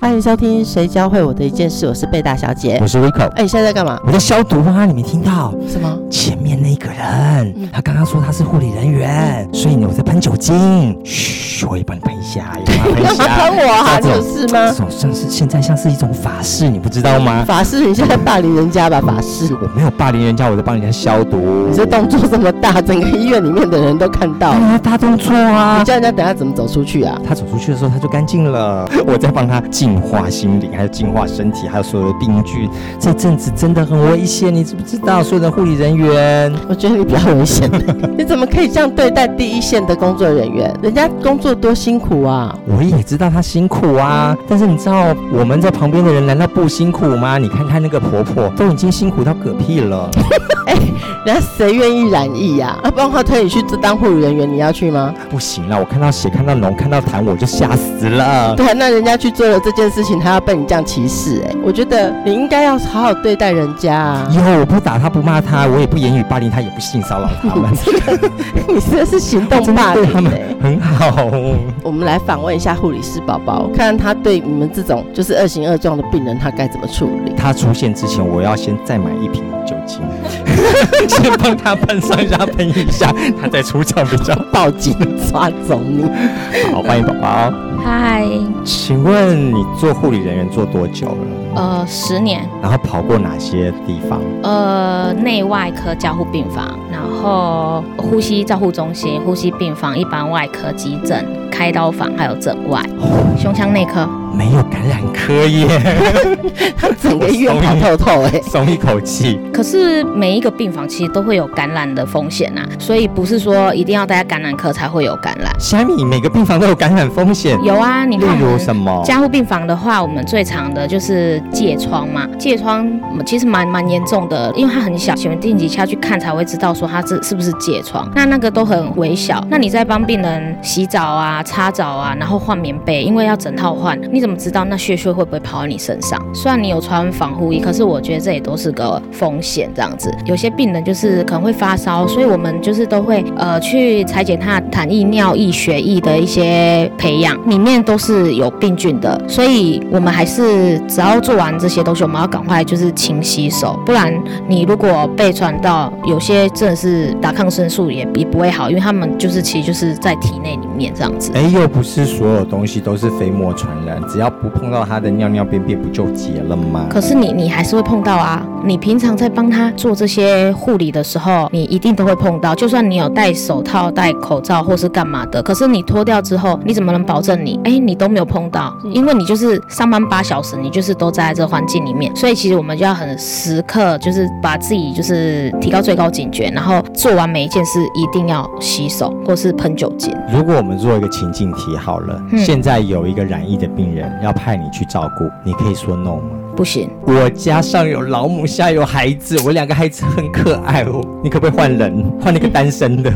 欢迎收听《谁教会我的一件事》，我是贝大小姐我。是 Rico，哎，你现在在干嘛？我在消毒啊，你没听到？什么？前面那个人，他刚刚说他是护理人员，所以呢，我在喷酒精。嘘，我也帮你喷一下，也帮你喷一干嘛下。喷我啊？你有事吗这？种像是现在像是一种法事，你不知道吗？法式，你现在霸凌人家吧？法式，我没有霸凌人家，我在帮人家消毒你。这动作这么大，整个医院里面的人都看到大动作啊你！叫人家等下怎么走出去啊？他走出去的时候，他就干净了。我在帮他净化心灵，还有净化身体，还有所有的病菌。这阵子真的很危险，你知不知道？所有的护理人员，我觉得你比较危险。你怎么可以这样对待第一线的工作人员？人家工作多辛苦啊！我也知道他辛苦啊，但是你知道我们在旁边的人难道不辛苦吗？你看看那个婆婆，都已经辛苦到嗝屁了。哎人家谁愿意染疫呀、啊？帮他推你去当护理人员，你要去吗？不行了，我看到血、看到脓、看到痰，我就吓死了。对啊，那人家去做了这件事情，他要被你这样歧视、哎，我觉得你应该要好好对待人家啊！以后我不打他，不骂他，我也不言语霸凌他，也不性骚扰他们，你这是行动霸凌、的对他们哎很好。我们来访问一下护理师宝宝，看看他对你们这种就是恶行恶状的病人，他该怎么处理。他出现之前，我要先再买一瓶酒精，先帮他喷上一下喷一下，他再出场比较。报警抓走你！好，欢迎宝宝。嗨，请问你做护理人员做多久了？呃，十年，然后跑过哪些地方？呃，内外科加护病房，然后呼吸照护中心、呼吸病房、一般外科、急诊、开刀房，还有诊外、胸腔内科。没有感染科耶，他整个医院跑透透哎、松一口气。可是每一个病房其实都会有感染的风险啊，所以不是说一定要待在感染科才会有感染。虾米每个病房都有感染风险，有啊，你例如什么？加护病房的话，我们最常的就是疥疮嘛，疥疮其实蛮蛮严重的，因为它很小，喜欢定几下去看才会知道说它是是不是疥疮。那那个都很微小，那你在帮病人洗澡啊、擦澡啊，然后换棉被，因为要整套换，你怎么知道那血血会不会跑到你身上？虽然你有穿防护衣，可是我觉得这也都是个风险，这样子。有些病人就是可能会发烧，所以我们就是都会呃去裁剪他的痰液、尿液、血液的一些培养，里面都是有病菌的，所以我们还是只要做完这些东西，我们要赶快就是勤洗手，不然你如果被传到，有些真的是打抗生素也也不会好，因为他们就是其实就是在体内里面这样子。哎，又不是所有东西都是飞沫传染，只要不碰到他的尿尿便便，不就结了吗？可是你你还是会碰到啊！你平常在帮他做这些护理的时候，你一定都会碰到。就算你有戴手套、戴口罩或是干嘛的，可是你脱掉之后，你怎么能保证你哎你都没有碰到？因为你就是上班八小时，你就是都在这环境里面，所以其实我们就要很时刻就是把自己就是提高最高警觉，然后做完每一件事一定要洗手或是喷酒精。如果我们做一个情境题好了，嗯现在有一个染疫的病人要派你去照顾，你可以说 no 吗？不行，我家上有老母，下有孩子，我两个孩子很可爱哦。你可不可以换人，换那个单身的？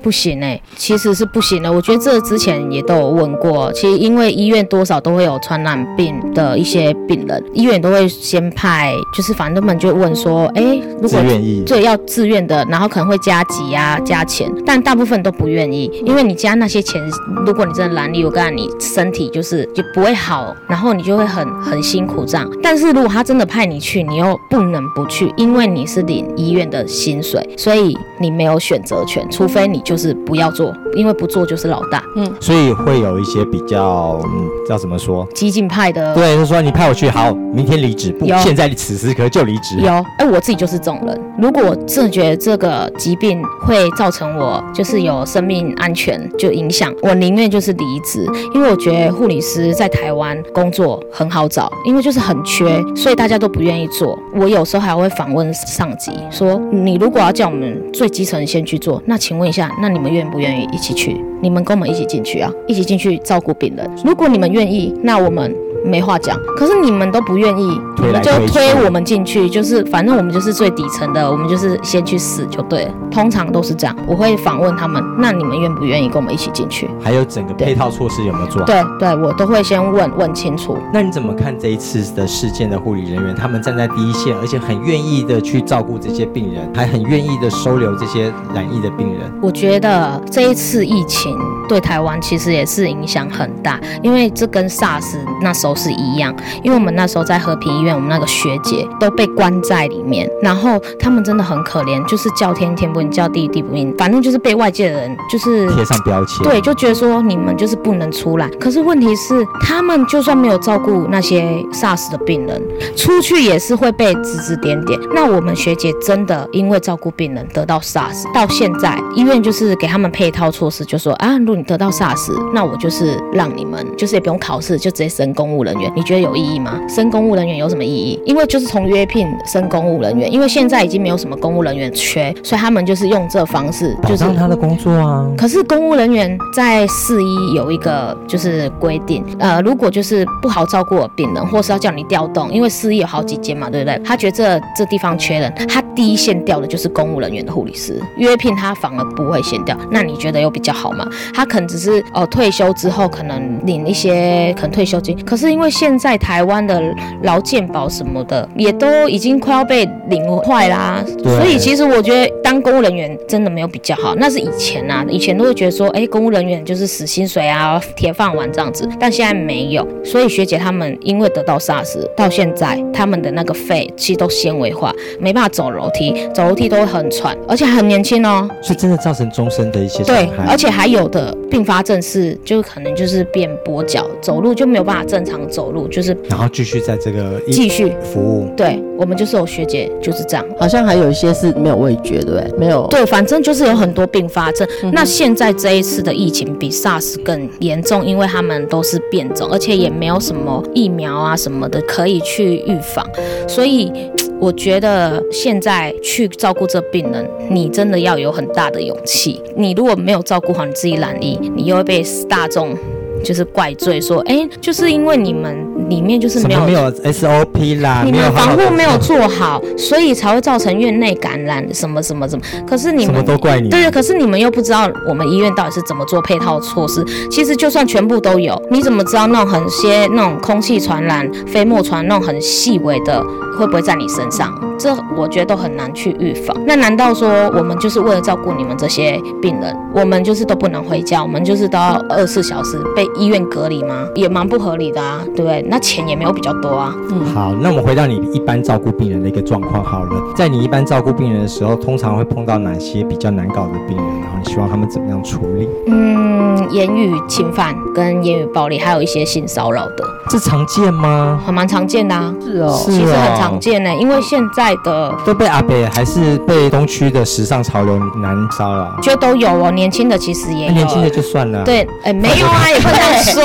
不行哎、其实是不行的。我觉得这之前也都有问过，其实因为医院多少都会有传染病的一些病人，医院都会先派，就是反正他们就会问说，哎，如果愿意。对，要自愿的，然后可能会加急啊、加钱，但大部分都不愿意，因为你加那些钱，如果你真的懒力，我告诉你，身体就是就不会好，然后你就会很很辛苦这样。但是如果他真的派你去，你又不能不去，因为你是领医院的薪水，所以你没有选择权，除非你就是不要做，因为不做就是老大。嗯所以会有一些比较，嗯，叫怎么说？激进派的对，就说你派我去，好，明天离职，不，现在此时刻就离职。有，哎，我自己就是这种人。如果我真的觉得这个疾病会造成我就是有生命安全就影响，我宁愿就是离职，因为我觉得护理师在台湾工作很好找，因为就是很缺，所以大家都不愿意做。我有时候还会访问上级说，你如果要叫我们最基层先去做，那请问一下，那你们愿不愿意一起去？你们跟我们一起进去啊，一起进去照顾病人。如果你们愿意，那我们没话讲。可是你们都不愿意，你们就推我们进去，就是反正我们就是最底层的，我们就是先去死就对了。通常都是这样，我会访问他们，那你们愿不愿意跟我们一起进去？还有整个配套措施有没有做好？对对，我都会先问问清楚。那你怎么看这一次的事件的护理人员？他们站在第一线，而且很愿意的去照顾这些病人，还很愿意的收留这些染疫的病人。我觉得这一次疫情对台湾其实也是影响很大，因为这跟 SARS 那时候是一样，因为我们那时候在和平医院，我们那个学姐都被关在里面，然后他们真的很可怜，就是叫天天不应，叫地地不应，反正就是被外界的人就是贴上标签，对，就觉得说你们就是不能出来。可是问题是，他们就算没有照顾那些 SARS 的病人，出去也是会被指指点点。那我们学姐真的因为照顾病人得到 SARS，到现在医院就是给他们配套措施，就说啊，如果你得到 SARS，那我就是让你们就是也不用考试，就直接升公务人员。你觉得有意义吗？升公务人员有什么意义？因为就是从约聘升公务人员，因为现在已经没有什么公务人员缺，所以他们就是用这方式，就是障他的工作啊。可是公务人员在四一有一个就是规定，呃，如果就是不好照顾的病人，或是要叫你调动，因为四一有好几间嘛，对不对？他觉得这这地方缺人，他第一线调的就是公务人员的护理师，约聘他反而不会先调。那你觉得有比较好吗？他可能只是哦退休之后可能领一些可能退休金，可是因为现在台湾的劳健保什么的也都已经快要被领坏啦，所以其实我觉得当公务人员真的没有比较好，那是以前啊，以前都会觉得说，哎，公务人员就是死薪水啊，铁饭碗这样子，但现在没有。所以学姐他们因为得到 SARS，到现在他们的那个肺其实都纤维化，没办法走楼梯，走楼梯都会很喘，而且还很年轻哦。所以真的造成终身的一些伤对，害。而且还有的并发症是，就可能就是变跛脚，走路就没有办法正常走路，就是然后继续在这个继续。服务。对我们就是有学姐就是这样。好像还有一些是没有味觉，对不对？没有。对，反正就是有很多并发症。嗯那现在这一次的疫情比 SARS 更严重，因为他们都是变种，而且也没有什么疫苗啊什么的可以去预防，所以。我觉得现在去照顾这病人，你真的要有很大的勇气。你如果没有照顾好你自己染疫，你又会被大众就是怪罪说，哎，就是因为你们里面就是没有没有 SOP 啦，你们防护没有做好，所以才会造成院内感染，什么什么什么。可是你什么们都怪你。对，可是你们又不知道我们医院到底是怎么做配套措施。其实就算全部都有，你怎么知道那种很些那种空气传染、飞沫传那种很细微的会不会在你身上？这我觉得都很难去预防。那难道说我们就是为了照顾你们这些病人，我们就是都不能回家，我们就是都要二十四小时被医院隔离吗？也蛮不合理的啊，对不对？那钱也没有比较多啊。嗯好，那我们回到你一般照顾病人的一个状况好了。在你一般照顾病人的时候，通常会碰到哪些比较难搞的病人？然后你希望他们怎么样处理？嗯，言语侵犯跟言语暴力，还有一些性骚扰的，这常见吗？还蛮常见的啊。是哦。是其实很哦常见呢、因为现在的都被阿北还是被东区的时尚潮流男骚扰？觉得都有哦，年轻的其实也年轻的就算了。，对，哎、没有啊，也不能这样说。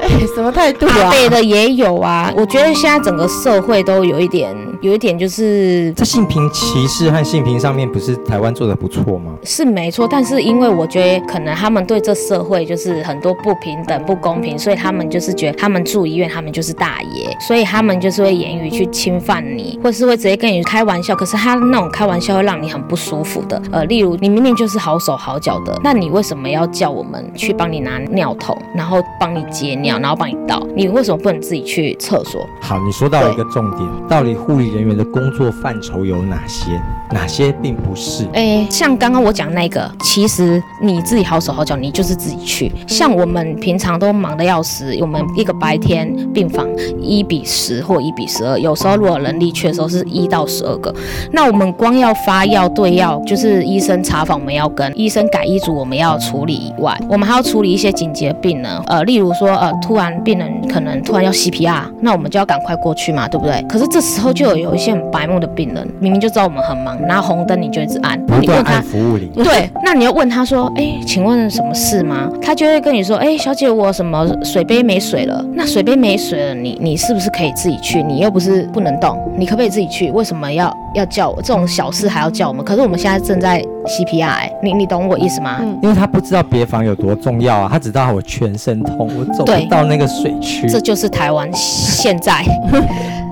哎，什么态度啊？阿北的也有啊。我觉得现在整个社会都有一点，有一点就是在性平歧视和性平上面，不是台湾做的不错吗？是没错，但是因为我觉得可能他们对这社会就是很多不平等、不公平，所以他们就是觉得他们住医院，他们就是大爷，所以他们就是会言语去侵犯你，或是会直接跟你开玩笑。可是他那种开玩笑会让你很不舒服的。呃，例如你明明就是好手好脚的，那你为什么要叫我们去帮你拿尿桶，然后帮你接尿，然后帮你倒？你为什么不能自己去厕所？好，你说到了一个重点，到底护理人员的工作范畴有哪些？哪些并不是？诶，像刚刚我讲那个，其实你自己好手好脚，你就是自己去。像我们平常都忙得要死，我们一个白天病房一比十或一比十二，有时候如果人力缺的时候是一到十二个。那我们光要发药对药，就是医生查房我们要跟，医生改医嘱我们要处理以外，我们还要处理一些紧急的病人，呃，例如说呃，突然病人可能突然要 CPR，那我们就要赶快过去嘛，对不对？可是这时候就有有一些很白目的病人，明明就知道我们很忙，拿红灯你就一直按，你问他按服务铃。对，那你要问他说，哎，请问什么事吗？他就会跟你说，哎，小姐，我什么水杯没水了？那水杯没水了，你你是不是可以自己去？你又不是不能动，你可不可以自己去？为什么要要叫我？这种小事还要叫我们？可是我们现在正在 CPR，你你懂我意思吗？嗯因为他不知道别房有多重要啊，他只知道我全身痛，我走不到那个水区。这就是台湾现在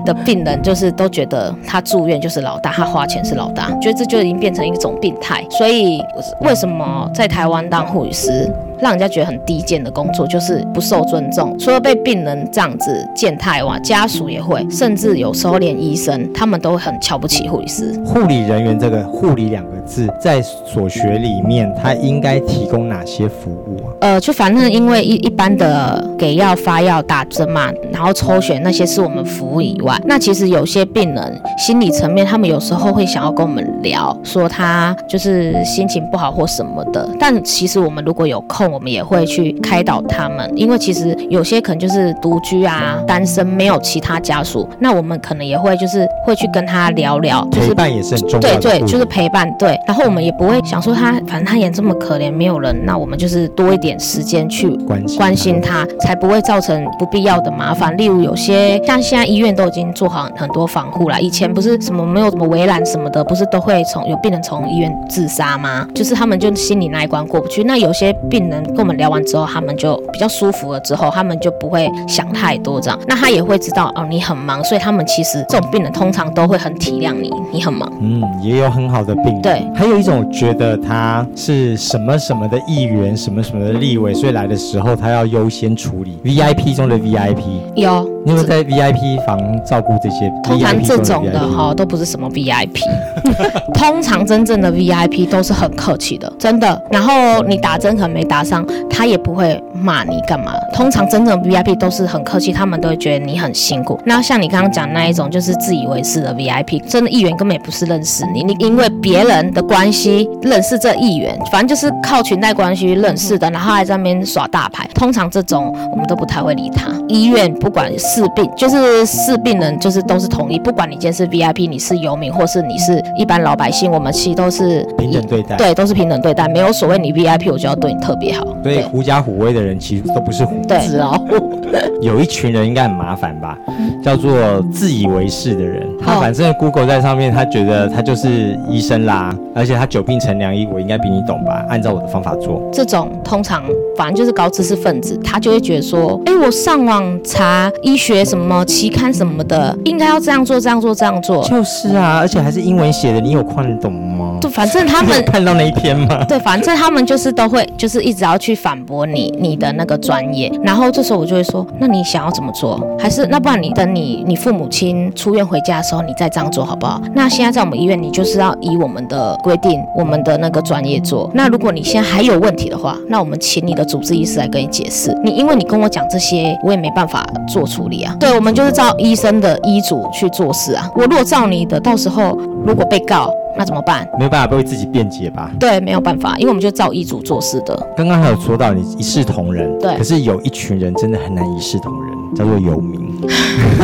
的病人，就是都觉得他住院就是老大，他花钱是老大，觉得这就已经变成一种病态。所以为什么在台湾当护理师？让人家觉得很低贱的工作，就是不受尊重。除了被病人这样子践踏外，家属也会，甚至有时候连医生他们都会很瞧不起护理师。护理人员这个“护理”两个字，在所学里面，他应该提供哪些服务啊？呃，就反正因为一一般的给药、发药、打针嘛，然后抽血那些是我们服务以外，那其实有些病人心理层面，他们有时候会想要跟我们聊，说他就是心情不好或什么的。但其实我们如果有空，我们也会去开导他们，因为其实有些可能就是独居啊、单身，没有其他家属，那我们可能也会就是会去跟他聊聊，就是陪伴也是很重要的。对对，就是陪伴。对，然后我们也不会想说他，反正他也这么可怜，没有人，那我们就是多一点时间去关心关心他，才不会造成不必要的麻烦。例如有些像现在医院都已经做好很多防护了，以前不是什么没有什么围栏什么的，不是都会从有病人从医院自杀吗？就是他们就心里那一关过不去。那有些病人跟我们聊完之后，他们就比较舒服了之后，他们就不会想太多这样。那他也会知道哦，你很忙，所以他们其实这种病人通常都会很体谅你，你很忙。嗯，也有很好的病人。对还有一种觉得他是什么什么的议员，什么什么的立委，所以来的时候他要优先处理 VIP 中的 VIP。有，你有没有在 VIP 房照顾这些通常这种的哈都不是什么 VIP，通常真正的 VIP 都是很客气的，真的。然后你打针可能没打上，他也不会骂你干嘛。通常真正的 VIP 都是很客气，他们都会觉得你很辛苦。那像你刚刚讲那一种，就是自以为是的 VIP，真的议员根本也不是认识你，你因为别人的关系认识这议员，反正就是靠裙带关系认识的，然后还在那边耍大牌。通常这种我们都不太会理他。医院不管是病，就是是病人，就是都是同一，不管你今天是 VIP，你是游民，或是你是一般老百姓，我们其实都是平等对待。对，都是平等对待，没有所谓你 VIP 我就要对你特别好。所以对狐假虎威的人其实都不是狐。对，纸老虎，有一群人应该很麻烦吧，叫做自以为是的人。他哦反正 Google 在上面，他觉得他就是医生啦，而且他久病成良医，我应该比你懂吧？按照我的方法做。这种通常反正就是高知识分子，他就会觉得说，哎，我上网查医学学什么期刊什么的，应该要这样做，这样做，这样做。就是啊，而且还是英文写的，你有看懂吗？就反正他们 看到那一天吗？对，反正他们就是都会，就是一直要去反驳你你的那个专业。然后这时候我就会说，那你想要怎么做？还是那不然你等你你父母亲出院回家的时候，你再这样做好不好？那现在在我们医院，你就是要以我们的规定，我们的那个专业做。那如果你现在还有问题的话，那我们请你的主治医师来跟你解释。你因为你跟我讲这些，我也没办法做处理啊。对，我们就是照医生的医嘱去做事啊。我如果照你的，到时候如果被告，那怎么办？没有办法为自己辩解吧？对，没有办法，因为我们就照医嘱做事的。刚刚还有说到你一视同仁，对可是有一群人真的很难一视同仁，叫做游民。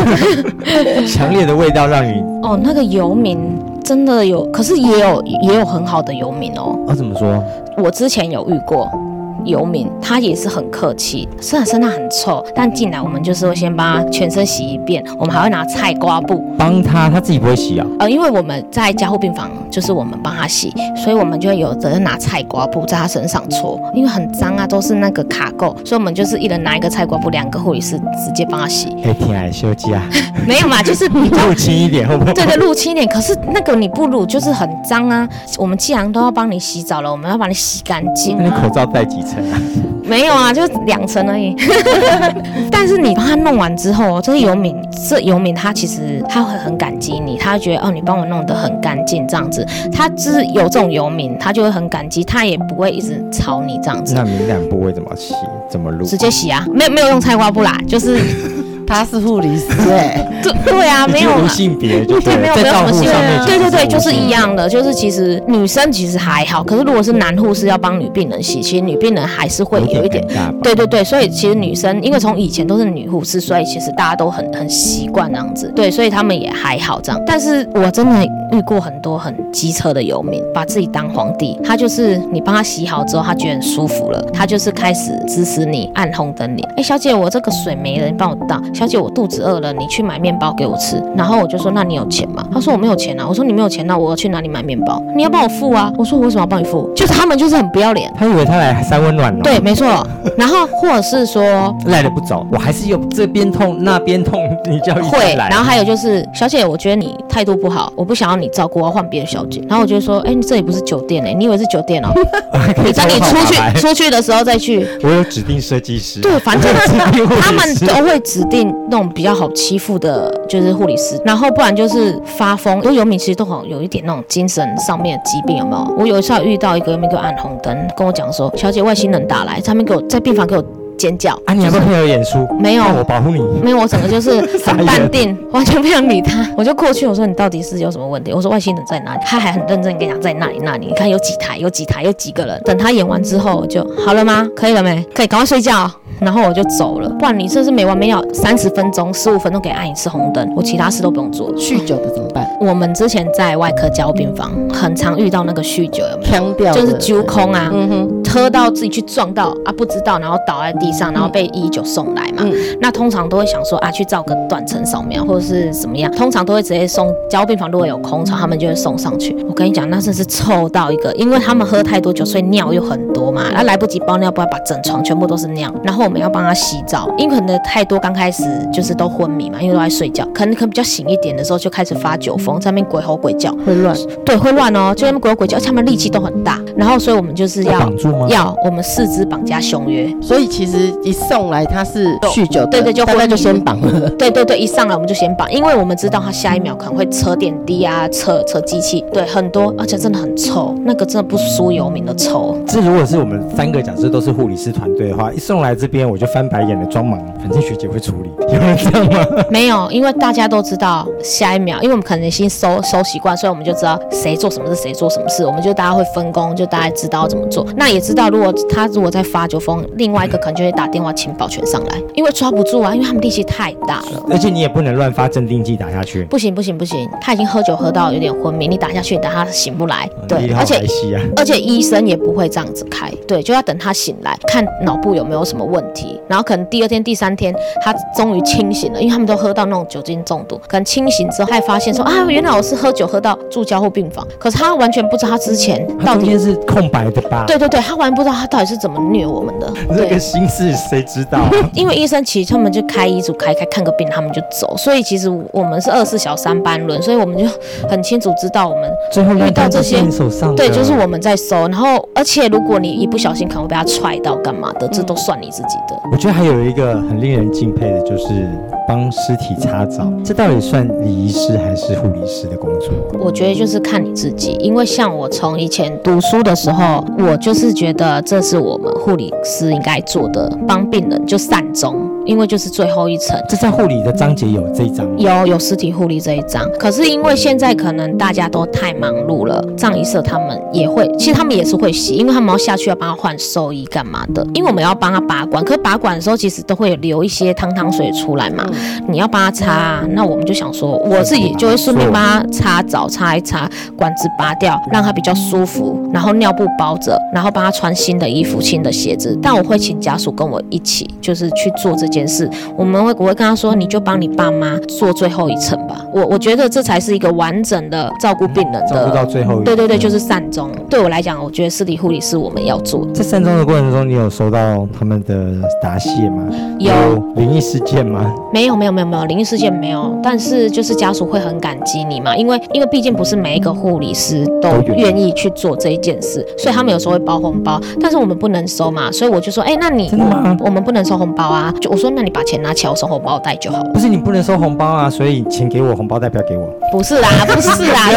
强烈的味道让你，哦，那个游民真的有，可是也有也有很好的游民哦。啊怎么说？我之前有遇过游民，他也是很客气，虽然身上很臭，但进来我们就是会先帮他全身洗一遍，我们还会拿菜瓜布，帮他，他自己不会洗啊？呃，因为我们在加护病房，就是我们帮他洗，所以我们就会有责任拿菜瓜布在他身上搓，因为很脏啊，都是那个卡垢，所以我们就是一人拿一个菜瓜布，两个护理师直接帮他洗。可以听来休息啊，没有嘛，就是比较入侵一点会不会？对对，入侵一点。可是那个你不乳就是很脏啊。我们既然都要帮你洗澡了，我们要把你洗干净啊。那你口罩戴几层啊？没有啊，就两层而已。但是你帮他弄完之后，这个游民，这游民他其实他会很感激你，他会觉得哦，你帮我弄得很干净这样子。他就是有这种游民，他就会很感激，他也不会一直吵你这样子，那敏感部位怎么洗？怎么撸？直接洗啊，没有没有用菜瓜布啦，就是他是护理师哎、对 对啊，没有无性别就对，没有没有什么性照护上面，对对对，就是一。样的，就是其实女生其实还好，可是如果是男护士要帮女病人洗，其实女病人还是会有一点。对对对，所以其实女生因为从以前都是女护士，所以其实大家都很很习惯那样子，对，所以他们也还好这样。但是我真的遇过很多很机车的游民，把自己当皇帝，他就是你帮他洗好之后，他觉得很舒服了，他就是开始指使你按红灯你，哎，小姐，我这个水没了，你帮我倒。小小姐，我肚子饿了，你去买面包给我吃。然后我就说，那你有钱吗？他说我没有钱啊。我说你没有钱，那我要去哪里买面包？你要帮我付啊。我说我为什么要帮你付？就是他们就是很不要脸。他以为他来三温暖了。对，没错。然后或者是说 赖着不走，我还是有这边痛那边痛，你叫会。然后还有就是，小姐，我觉得你态度不好，我不想要你照顾，我要换别的小姐。然后我就说，哎，你这里不是酒店哎，你以为是酒店哦？你等你出去出去的时候再去。我有指定设计师。对，反正他们都会指定那种比较好欺负的，就是护理师。然后不然就是发疯，因为游民其实都好有一点那种精神上面的疾病，有没有？我有一次遇到一个游民给我按红灯，跟我讲说，小姐，外星人打来，他们给我在病房给我。尖叫啊！你要不要配合演出？没有，我保护你。没有，我整个就是 很淡定，完全不想理他。我就过去，我说你到底是有什么问题？我说外星人在哪里？他还很认真跟你讲在那里那里。你看有几台，有几台，有几个人。等他演完之后就好了吗？可以了没？可以，赶快睡觉。然后我就走了。不然你这是没完没了，三十分钟、十五分钟给按一次红灯，我其他事都不用做。酗酒的怎么办？我们之前在外科交病房，很常遇到那个酗酒，有没有？就是揪空啊，喝到自己去撞到啊，不知道，然后倒在地上，然后被一九送来嘛。那通常都会想说啊，去照个断层扫描或者是怎么样，通常都会直接送交病房。如果有空床，他们就会送上去。我跟你讲，那真是臭到一个，因为他们喝太多酒，所以尿又很多嘛，那来不及包尿布，把整床全部都是尿，然后我们要帮他洗澡，因为可能太多，刚开始就是都昏迷嘛，因为都在睡觉，可能可能比较醒一点的时候就开始发酒疯，在那边鬼吼鬼叫，会乱，对，会乱哦，就那边鬼吼鬼叫，而且他们力气都很大，然后所以我们就是要要我们四肢绑架胸约，所以其实一送来他是酗酒。对对，就大概就先绑了。对对对，一上来我们就先绑，因为我们知道他下一秒可能会扯点滴啊，扯扯机器，对，很多，而且真的很臭，那个真的不输游民的臭。这如果是我们三个讲师都是护理师团队的话，一送来这边我就翻白眼的装忙，反正学姐会处理，有人这样吗？没有，因为大家都知道下一秒，因为我们可能先收收习惯，所以我们就知道谁做什么事，谁做什么事，我们就大家会分工，就大家知道怎么做。那也知道，如果他如果在发酒疯，另外一个可能就会打电话请保全上来，因为抓不住啊，因为他们力气太大了，而且你也不能乱发镇定剂打下去。不行不行不行，他已经喝酒喝到有点昏迷，你打下去，等他醒不来。对，而且而且医生也不会这样子开，对，就要等他醒来，看脑部有没有什么问题，然后可能第二天、第三天他终于清醒了，因为他们都喝到那种酒精中毒，可能清醒之后还发现说啊，原来我是喝酒喝到住交护病房，可是他完全不知道他之前到底是空白的吧？对对对，他完全不知道他到底是怎么虐我们的。这个心思谁知道？因为医生其实他们就开医嘱开开看个病，他们就走，所以其实我们是二十四小三班轮，所以我们就很清楚知道我们最后遇到这些手上对，就是我们在收，然后而且如果你一不小心可能会被他踹到干嘛的，这都算你自己的。我觉得还有一个很令人敬佩的就是帮尸体擦澡，这到底算礼仪师还是护理师的工作？我觉得就是看你自己，因为像我从以前读书的时候，我就是觉得这是我们护理师应该做的，帮病人就善终。因为就是最后一层，这在护理的章节有这一章，有有尸体护理这一章。可是因为现在可能大家都太忙碌了，葬仪社他们也会，其实他们也是会洗，因为他们要下去要帮他换寿衣干嘛的。因为我们要帮他拔管，可是拔管的时候其实都会流一些汤汤水出来嘛，你要帮他擦，那我们就想说，我自己就会顺便帮他擦澡，擦一擦管子拔掉，让他比较舒服，然后尿布包着，然后帮他穿新的衣服、新的鞋子。但我会请家属跟我一起，就是去做这。件事，我们会我会跟他说，你就帮你爸妈做最后一层吧。我我觉得这才是一个完整的照顾病人的，照顾到最后。对对对，就是善终。对我来讲，我觉得尸体护理是我们要做。在善终的过程中，你有收到他们的答谢吗？有灵异事件吗？没有没有没有没有灵异事件没有，但是就是家属会很感激你嘛，因为因为毕竟不是每一个护理师都愿意去做这一件事，所以他们有时候会包红包，但是我们不能收嘛，所以我就说，哎，那你我们不能收红包啊，就我。说，那你把钱拿起来，我收红包袋就好了。不是你不能收红包啊，所以钱给我，红包袋不要给我。不是啦，不是啦，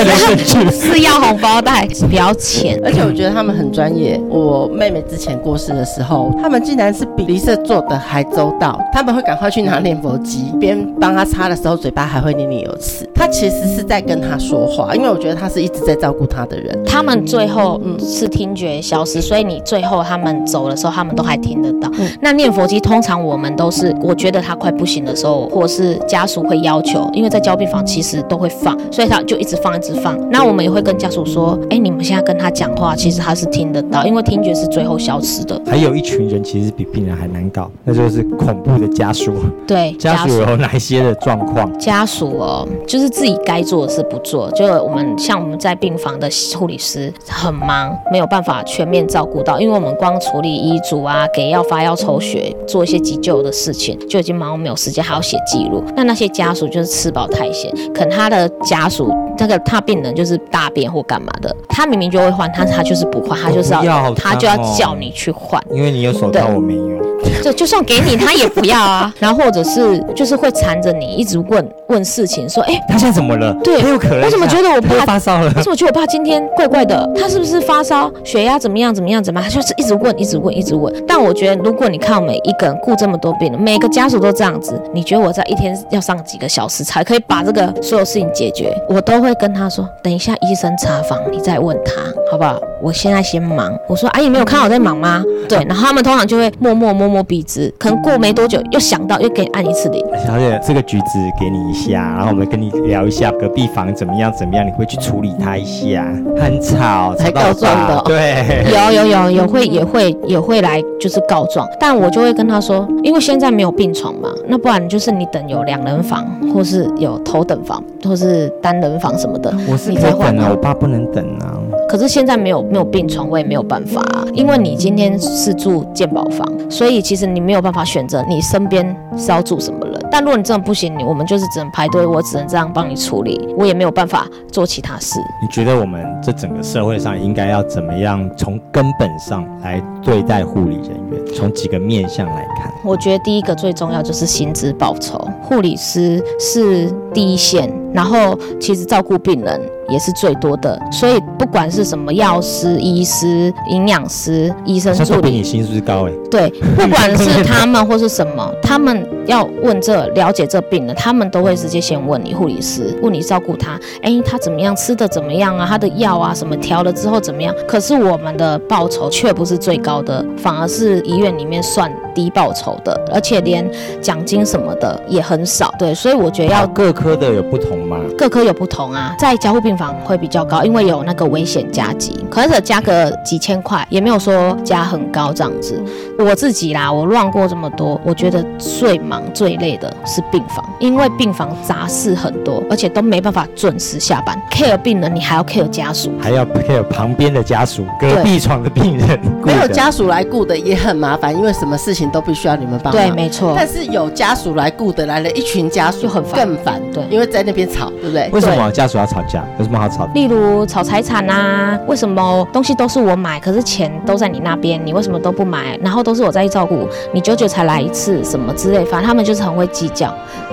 是要红包袋，不要钱。而且我觉得他们很专业。我妹妹之前过世的时候，他们竟然是比离社做的还周到。他们会赶快去拿念佛机，边帮他擦的时候，嘴巴还会念念有词。他其实是在跟他说话，因为我觉得他是一直在照顾他的人。他们最后嗯是听觉消失，所以你最后他们走的时候，他们都还听得到。嗯那念佛机通常我们都是，我觉得他快不行的时候，或是家属会要求，因为在交病房其实都会放，所以他就一直放一直放。那我们也会跟家属说，哎，你们现在跟他讲话，其实他是听得到，因为听觉是最后消失的。还有一群人其实比病人还难搞，那就是恐怖的家属。对，家属有哪一些的状况？家属哦，就是自己该做的事不做，就我们像我们在病房的护理师很忙，没有办法全面照顾到，因为我们光处理医嘱啊、给药、发药、抽血，做一些急救的事情就已经忙到没有时间，还要写记录。那那些家属就是吃饱太闲，可能他的家属那个他病人就是大便或干嘛的，他明明就会换，但是他就是不换，他就是要要他就要叫你去换。因为你有手套，我没有。就就算给你，他也不要啊。然后或者是就是会缠着你，一直问问事情，说，哎、他现在怎么了？对他有可能。我怎么觉得我爸发烧了？为什么觉得我爸今天怪怪的？他是不是发烧、血压怎么样、怎么样、怎么样？他就是一直问、一直问、一直问。但我觉得，如果你看我们一个人顾这么多病人，每个家属都这样子，你觉得我在一天要上几个小时才可以把这个所有事情解决？我都会跟他说，等一下医生查房，你再问他，好不好？我现在先忙。我说，阿姨没有看我在忙吗？对，然后他们通常就会默默摸摸鼻子，可能过没多久又想到，又给你按一次铃。小姐，这个橘子给你一下，然后我们跟你聊一下隔壁房怎么样怎么样，你会去处理它一下。很吵，吵还告状的哦对。有有有有会也会也会来就是告状，但我就会跟他说，因为现在没有病床嘛，那不然就是你等有两人房，或是有头等房，或是单人房什么的，我是你再换啊可以等啊，我爸不能等啊。可是现在没有没有病床，我也没有办法、啊，因为你今天是住健保房，所以其实你没有办法选择你身边是要住什么人。但如果你真的不行，你我们就是只能排队，我只能这样帮你处理，我也没有办法做其他事。你觉得我们这整个社会上应该要怎么样从根本上来对待护理人员？从几个面向来看，我觉得第一个最重要就是薪资报酬，护理师是第一线，然后其实照顾病人也是最多的，所以不管是什么药师、医师、营养师、医生助理像都比你，薪资高哎、对，不管是他们或是什么，他们要问这了解这病人，他们都会直接先问你护理师，问你照顾他，哎，他怎么样，吃的怎么样啊，他的药啊什么调了之后怎么样？可是我们的报酬却不是最高的，反而是医院里面算低报酬的，而且连奖金什么的也很少。对，所以我觉得要要各科的有不同吗？各科有不同啊，在加护病房会比较高，因为有那个危险加急，可是加个几千块，也没有说加很高这样子。我自己啦，我乱过这么多，我觉得最忙最累的是病房，因为病房杂事很多，而且都没办法准时下班，care 病人你还要 care 家属。还要 care 旁边的家属、隔壁床的病人，没有家属来顾的也很麻烦，因为什么事情都必须要你们帮忙。对，没错。但是有家属来顾的，来了一群家属就很烦更烦，对因为在那边吵，对不对？为什么家属要吵架？有什么好吵的？例如吵财产啊，为什么东西都是我买，可是钱都在你那边，你为什么都不买？然后都是我在照顾，你久久才来一次，什么之类，反正他们就是很会计较。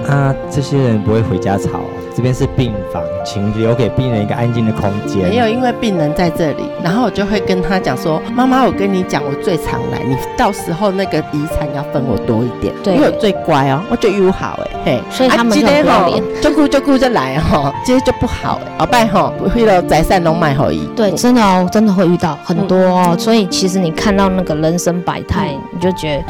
啊，这些人不会回家吵，这边是病房，请留给病人一个安静的空间。没有，因为病人在这里，然后我就会跟他讲说：“妈妈，我跟你讲，我最常来，你到时候那个遗产要分我多一点，对。因为我最乖哦，我就友好哎，嘿，所以他们就很不要脸，就顾就顾就来哈，这些就不好哎，鳌拜哈，为了财产拢卖好伊，对，真的哦，真的会遇到很多哦。所以其实你看到那个人生百态，你就觉得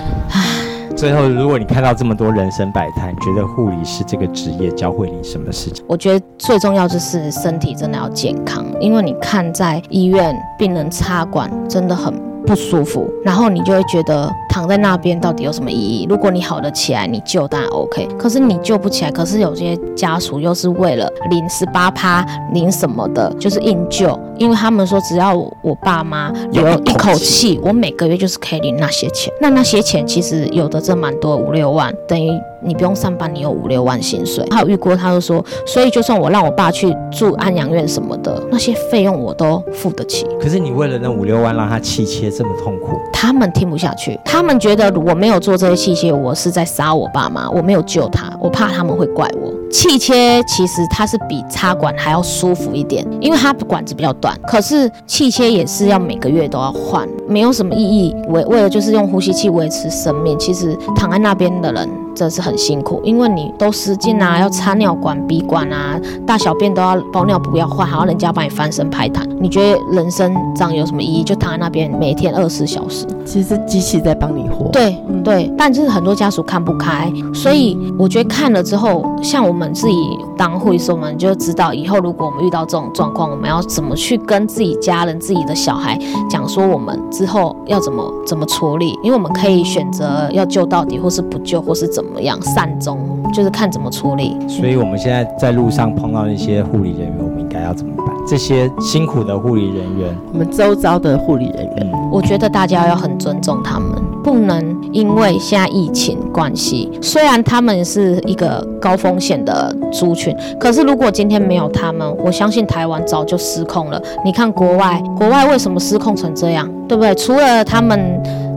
最后，如果你看到这么多人生百态，你觉得护理师这个职业教会你什么事情？我觉得最重要就是身体真的要健康，因为你看在医院病人插管真的很不舒服，然后你就会觉得躺在那边到底有什么意义？如果你好得起来，你救当然 OK，可是你救不起来，可是有些家属又是为了领十八趴领什么的，就是硬救，因为他们说只要我爸妈留一口气，我每个月就是可以领那些钱。那那些钱其实有的真蛮多，五六万，等于你不用上班，你有五六万薪水。还有遇过，他就说，所以就算我让我爸去住安养院什么的，那些费用我都付得起。可是你为了那五六万让他气切这么痛苦，他们听不下去，他他们觉得我没有做这些器械，我是在杀我爸妈，我没有救他，我怕他们会怪我。气切其实它是比插管还要舒服一点，因为它管子比较短，可是气切也是要每个月都要换，没有什么意义，为为了就是用呼吸器维持生命。其实躺在那边的人真是很辛苦，因为你都失禁啊，要插尿管、鼻管啊，大小便都要包尿布要换，还要人家帮你翻身排痰。你觉得人生这样有什么意义？就躺在那边每天二十四小时。其实机器在帮你活。对对，但就是很多家属看不开，所以我觉得看了之后，像我们自己当护士，我们就知道以后如果我们遇到这种状况，我们要怎么去跟自己家人、自己的小孩讲说，我们之后要怎么怎么处理，因为我们可以选择要救到底，或是不救，或是怎么样善终，就是看怎么处理。所以我们现在在路上碰到一些护理人员，我们应该要怎么办？这些辛苦的护理人员，我们周遭的护理人员，嗯，我觉得大家要很尊重他们，不能因为现在疫情关系，虽然他们是一个高风险的族群，可是如果今天没有他们，我相信台湾早就失控了。你看国外，国外为什么失控成这样，对不对？除了他们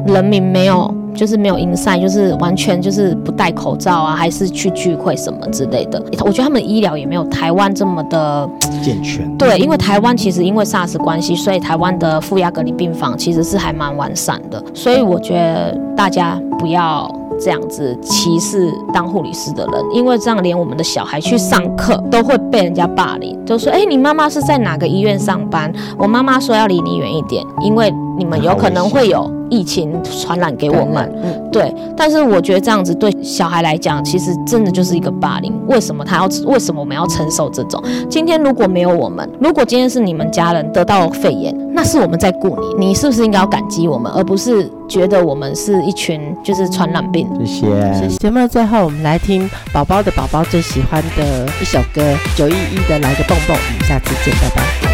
人民没有。就是没有 inside，就是完全就是不戴口罩啊，还是去聚会什么之类的。我觉得他们医疗也没有台湾这么的健全。对，因为台湾其实因为 SARS 关系，所以台湾的负压隔离病房其实是还蛮完善的。所以我觉得大家不要这样子歧视当护理师的人，因为这样连我们的小孩去上课都会被人家霸凌，就说：“哎，你妈妈是在哪个医院上班？”我妈妈说要离你远一点，因为你们有可能会有。疫情传染给我们，嗯对，但是我觉得这样子对小孩来讲，其实真的就是一个霸凌。为什么他要？为什么我们要承受这种？今天如果没有我们，如果今天是你们家人得到肺炎，那是我们在顾你，你是不是应该要感激我们，而不是觉得我们是一群就是传染病？谢谢。节目的最后，我们来听宝宝的宝宝最喜欢的一首歌，九一一的来个蹦蹦。我们下次见，拜拜。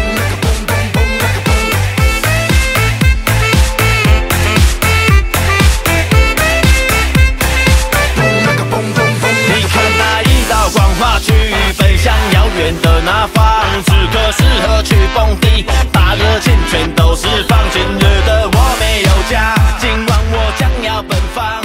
远的那方，此刻适合去蹦迪，大热天全都是放。今日的我没有家，今晚我将要奔放。